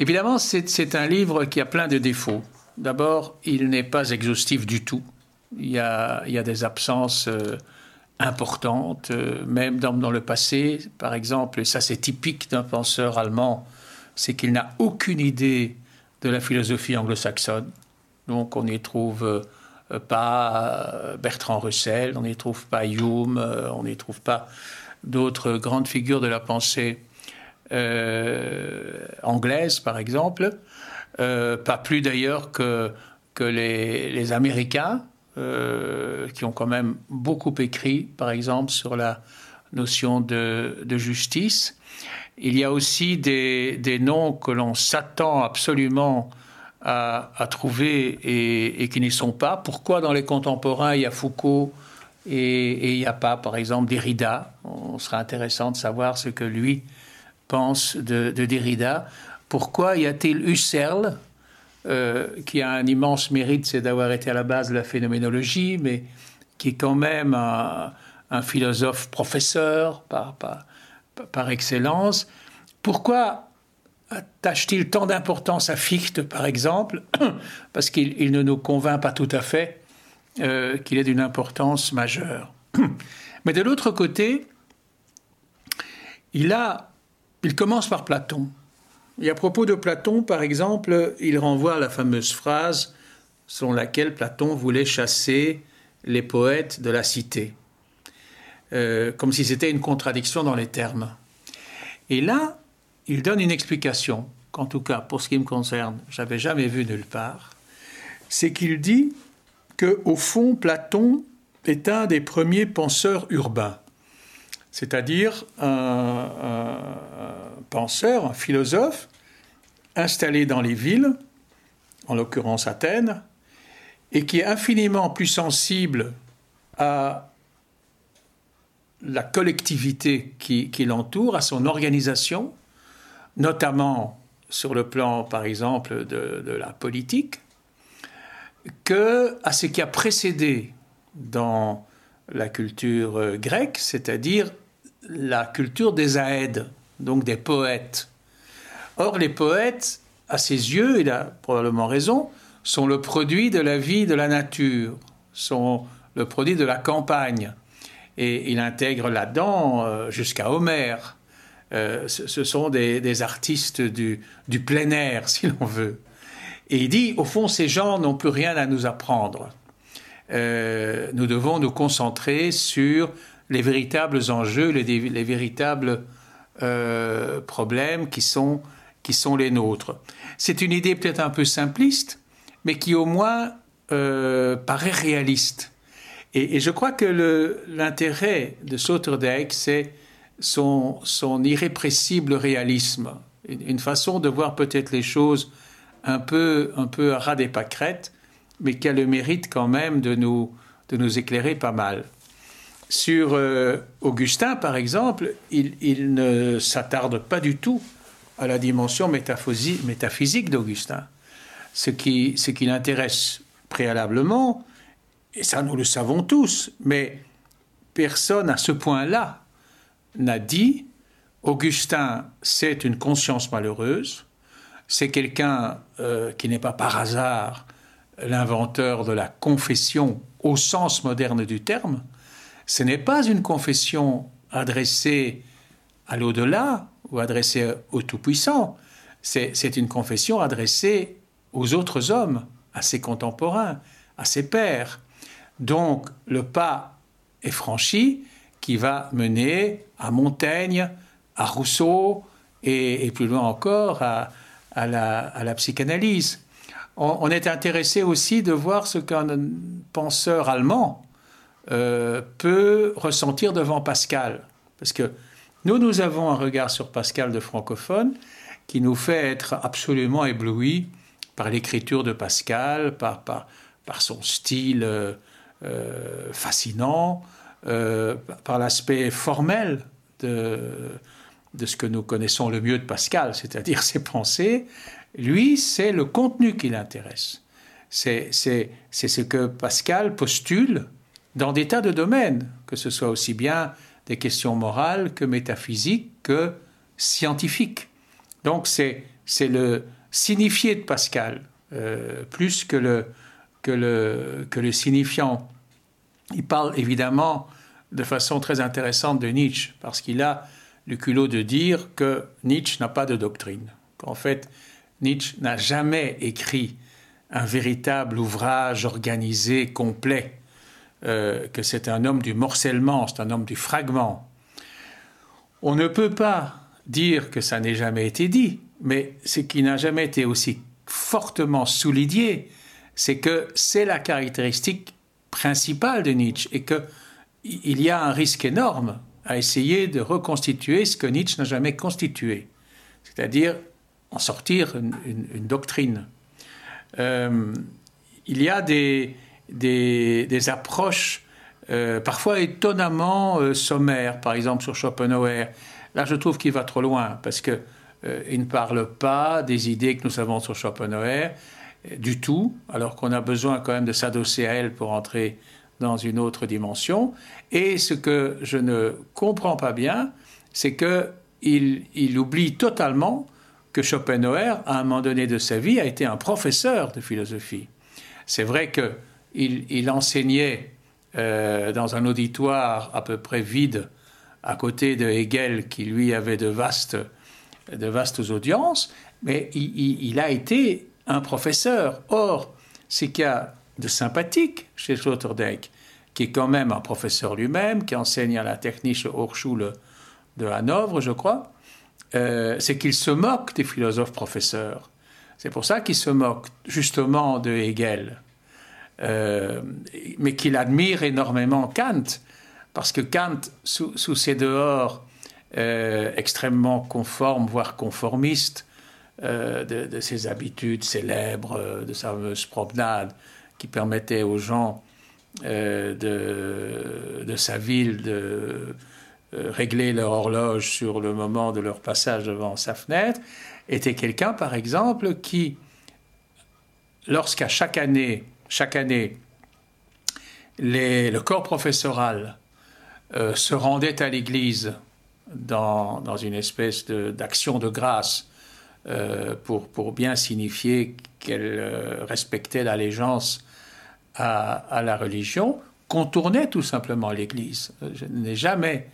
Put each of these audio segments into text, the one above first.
Évidemment, c'est un livre qui a plein de défauts. D'abord, il n'est pas exhaustif du tout. Il y a, des absences euh, importantes, euh, même dans, le passé. Par exemple, ça c'est typique d'un penseur allemand, c'est qu'il n'a aucune idée de la philosophie anglo-saxonne. Donc on n'y trouve euh, pas Bertrand Russell, on n'y trouve pas Hume, on n'y trouve pas d'autres grandes figures de la pensée anglaise, par exemple. pas plus d'ailleurs que, que les, Américains, euh, qui ont quand même beaucoup écrit, par exemple, sur la notion de, justice. Il y a aussi des, noms que l'on s'attend absolument à, trouver et, qui n'y sont pas. Pourquoi dans les contemporains il y a Foucault et, il n'y a pas, par exemple, Derrida? On sera intéressant de savoir ce que lui pense de, de Derrida. Pourquoi y a-t-il Husserl euh, qui a un immense mérite, c'est d'avoir été à la base de la phénoménologie, mais qui est quand même un, philosophe professeur par, par, excellence. Pourquoi attache-t-il tant d'importance à Fichte, par exemple Parce qu'il ne nous convainc pas tout à fait euh, qu'il est d'une importance majeure. Mais de l'autre côté, il, a, il commence par Platon. Et à propos de Platon, par exemple, il renvoie à la fameuse phrase selon laquelle Platon voulait chasser les poètes de la cité, euh, comme si c'était une contradiction dans les termes. Et là, il donne une explication, qu'en tout cas, pour ce qui me concerne, j'avais jamais vu nulle part, c'est qu'il dit que, au fond, Platon est un des premiers penseurs urbains c'est-à-dire un, penseur, un philosophe, installé dans les villes, en l'occurrence Athènes, et qui est infiniment plus sensible à la collectivité qui, l'entoure, à son organisation, notamment sur le plan, par exemple, de, de la politique, que à ce qui a précédé dans la culture euh, grecque, c'est-à-dire la culture des aèdes, donc des poètes. Or, les poètes, à ses yeux, il a probablement raison, sont le produit de la vie de la nature, sont le produit de la campagne. Et il intègre là-dedans euh, jusqu'à Homère. Euh, ce sont des, artistes du, du, plein air, si l'on veut. Et il dit, au fond, ces gens n'ont plus rien à nous apprendre. Euh, nous devons nous concentrer sur les véritables enjeux, les, les véritables euh, problèmes qui sont, les nôtres. C'est une idée peut-être un peu simpliste, mais qui au moins euh, paraît réaliste. Et, je crois que l'intérêt de Sloterdijk, c'est son, son, irrépressible réalisme, une, façon de voir peut-être les choses un peu, un peu à ras des pâquerettes, mais qui a le mérite quand même de nous, de nous éclairer pas mal. Sur euh, Augustin, par exemple, il, ne s'attarde pas du tout à la dimension métaphysique d'Augustin. Ce qui, ce qui l'intéresse préalablement, et ça nous le savons tous, mais personne à ce point-là n'a dit Augustin, c'est une conscience malheureuse, c'est quelqu'un euh, qui n'est pas par hasard l'inventeur de la confession au sens moderne du terme, ce n'est pas une confession adressée à l'au-delà ou adressée au Tout-Puissant, c'est une confession adressée aux autres hommes, à ses contemporains, à ses pères. Donc le pas est franchi qui va mener à Montaigne, à Rousseau et, plus loin encore à, la, à la psychanalyse on, est intéressé aussi de voir ce qu'un penseur allemand euh, peut ressentir devant Pascal. Parce que nous, nous avons un regard sur Pascal de francophone qui nous fait être absolument éblouis par l'écriture de Pascal, par, son style euh, euh, fascinant, par l'aspect formel de, de ce que nous connaissons le mieux de Pascal, c'est-à-dire ses pensées, lui, c'est le contenu qui l'intéresse. C'est ce que Pascal postule dans des tas de domaines, que ce soit aussi bien des questions morales que métaphysiques que scientifiques. Donc c'est le signifié de Pascal, euh, plus que le, que, le, que le signifiant. Il parle évidemment de façon très intéressante de Nietzsche, parce qu'il a le culot de dire que Nietzsche n'a pas de doctrine, qu'en fait, Nietzsche n'a jamais écrit un véritable ouvrage organisé, complet, euh, que c'est un homme du morcellement, c'est un homme du fragment. On ne peut pas dire que ça n'ait jamais été dit, mais ce qui n'a jamais été aussi fortement souligné, c'est que c'est la caractéristique principale de Nietzsche et qu'il y a un risque énorme à essayer de reconstituer ce que Nietzsche n'a jamais constitué, c'est-à-dire en sortir une, doctrine. Euh, il y a des, des, approches euh, parfois étonnamment euh, sommaires, par exemple sur Schopenhauer. Là, je trouve qu'il va trop loin parce que il ne parle pas des idées que nous avons sur Schopenhauer du tout, alors qu'on a besoin quand même de s'adosser à elle pour entrer dans une autre dimension. Et ce que je ne comprends pas bien, c'est qu'il il oublie totalement que Schopenhauer, à un moment donné de sa vie, a été un professeur de philosophie. C'est vrai qu'il il enseignait euh, dans un auditoire à peu près vide, à côté de Hegel, qui lui avait de vastes, de vastes audiences, mais il, il a été un professeur. Or, ce qu'il y a de sympathique chez Sloterdijk, qui est quand même un professeur lui-même, qui enseigne à la Technische Hochschule de Hanovre, je crois, euh, c'est qu'il se moque des philosophes professeurs. C'est pour ça qu'il se moque justement de Hegel, euh, mais qu'il admire énormément Kant, parce que Kant, sous, ses dehors euh, extrêmement conformes, voire conformistes, de, ses habitudes célèbres, de sa fameuse promenade qui permettait aux gens de, sa ville de régler leur horloge sur le moment de leur passage devant sa fenêtre, était quelqu'un, par exemple, qui, lorsqu'à chaque année, chaque année, le corps professoral euh, se rendait à l'église dans, dans, une espèce d'action de, grâce euh, pour, pour, bien signifier qu'elle respectait l'allégeance à, la religion, contournait tout simplement l'église. Je n'ai jamais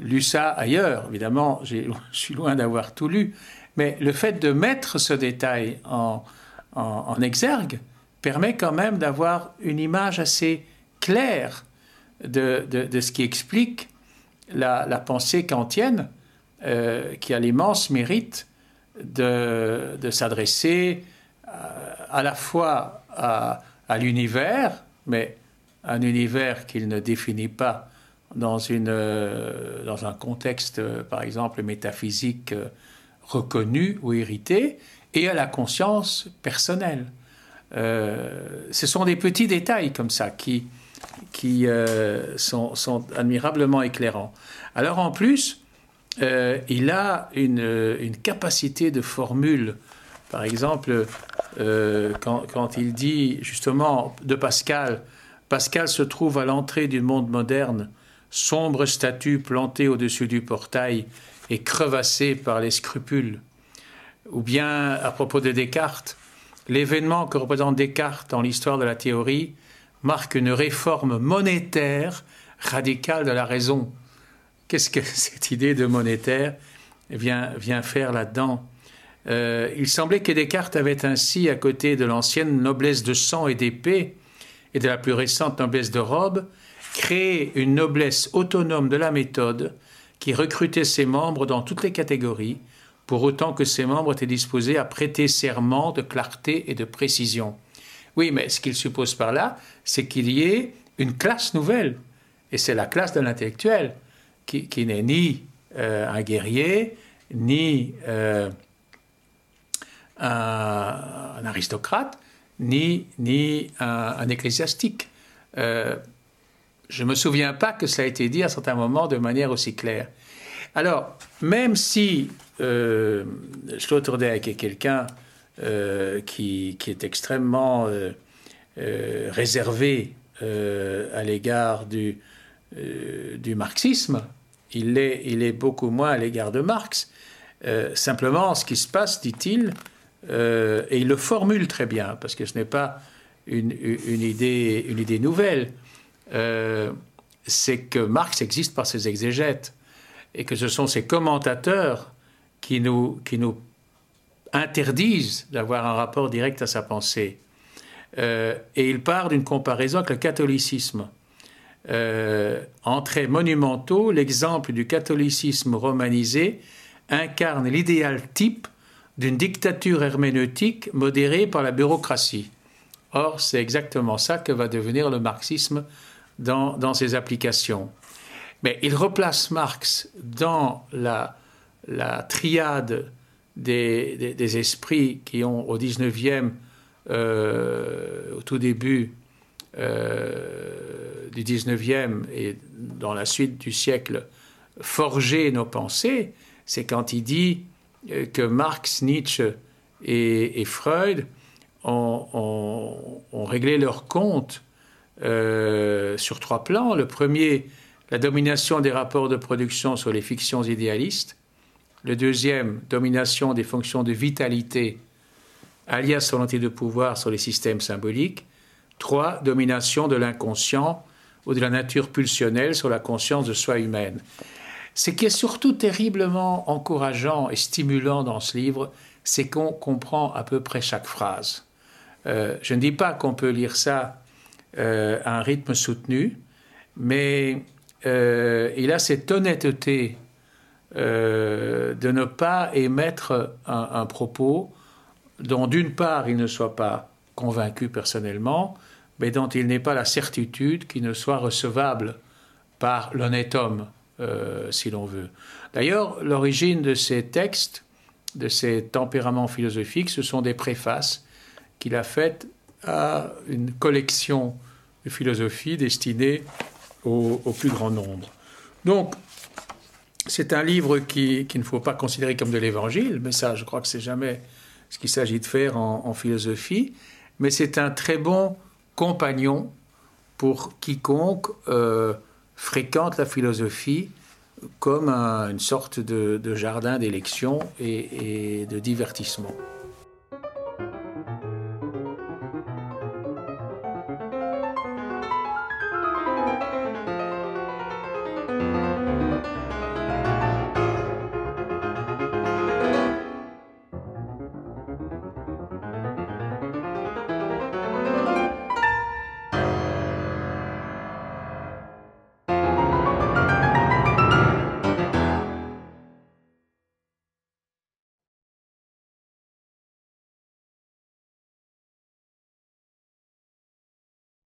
lu ça ailleurs, évidemment, je suis loin d'avoir tout lu, mais le fait de mettre ce détail en, exergue permet quand même d'avoir une image assez claire de, ce qui explique la, pensée kantienne, euh, qui a l'immense mérite de, s'adresser à, euh, à, la fois à, à l'univers, mais un univers qu'il ne définit pas dans, une, euh, dans un contexte, euh, par exemple, métaphysique euh, reconnu ou hérité, et à la conscience personnelle. ce sont des petits détails comme ça qui, qui sont, sont, admirablement éclairants. Alors en plus, il a une, une, capacité de formule. Par exemple, quand, quand, il dit justement de Pascal, Pascal se trouve à l'entrée du monde moderne sombre statue plantée au-dessus du portail et crevassée par les scrupules. Ou bien, à propos de Descartes, l'événement que représente Descartes dans l'histoire de la théorie marque une réforme monétaire radicale de la raison. Qu'est-ce que cette idée de monétaire vient, vient faire là-dedans? Euh, Il semblait que Descartes avait ainsi, à côté de l'ancienne noblesse de sang et d'épée, et de la plus récente noblesse de robe, créer une noblesse autonome de la méthode qui recrutait ses membres dans toutes les catégories, pour autant que ses membres étaient disposés à prêter serment de clarté et de précision. Oui, mais ce qu'il suppose par là, c'est qu'il y ait une classe nouvelle, et c'est la classe de l'intellectuel, qui, n'est ni euh, un guerrier, ni euh, un, aristocrate, ni, ni un, ecclésiastique. Euh, je ne me souviens pas que ça a été dit à certains moments de manière aussi claire. Alors, même si euh, est quelqu'un euh, qui, est extrêmement euh, euh, réservé à l'égard du, du marxisme, il est, il est beaucoup moins à l'égard de Marx, simplement, ce qui se passe, dit-il, et il le formule très bien, parce que ce n'est pas une, idée, une idée nouvelle, euh, c'est que Marx existe par ses exégètes, et que ce sont ses commentateurs qui nous, qui nous interdisent d'avoir un rapport direct à sa pensée. et il part d'une comparaison avec le catholicisme. en traits monumentaux, l'exemple du catholicisme romanisé incarne l'idéal type d'une dictature herméneutique modérée par la bureaucratie. Or, c'est exactement ça que va devenir le marxisme dans, ses applications. Mais il replace Marx dans la, triade des, esprits qui ont au 19e, euh, au tout début euh, du 19e et dans la suite du siècle, forgé nos pensées, c'est quand il dit euh, que Marx, Nietzsche et, Freud ont, réglé leur compte euh, sur trois plans. Le premier, la domination des rapports de production sur les fictions idéalistes. Le deuxième, domination des fonctions de vitalité, alias volonté de pouvoir sur les systèmes symboliques. Trois, domination de l'inconscient ou de la nature pulsionnelle sur la conscience de soi humaine. Ce qui est surtout terriblement encourageant et stimulant dans ce livre, c'est qu'on comprend à peu près chaque phrase. Euh, je ne dis pas qu'on peut lire ça euh, à un rythme soutenu, mais euh, il a cette honnêteté de ne pas émettre un, propos dont d'une part il ne soit pas convaincu personnellement, mais dont il n'ait pas la certitude qu'il ne soit recevable par l'honnête homme. Euh, si l'on veut. D'ailleurs, l'origine de ces textes, de ces tempéraments philosophiques, ce sont des préfaces qu'il a faites à une collection philosophie destinée au, plus grand nombre. Donc, c'est un livre qu'il qui ne faut pas considérer comme de l'évangile, mais ça, je crois que c'est jamais ce qu'il s'agit de faire en, philosophie, mais c'est un très bon compagnon pour quiconque euh, fréquente la philosophie comme une sorte de, jardin d'élection et de divertissement.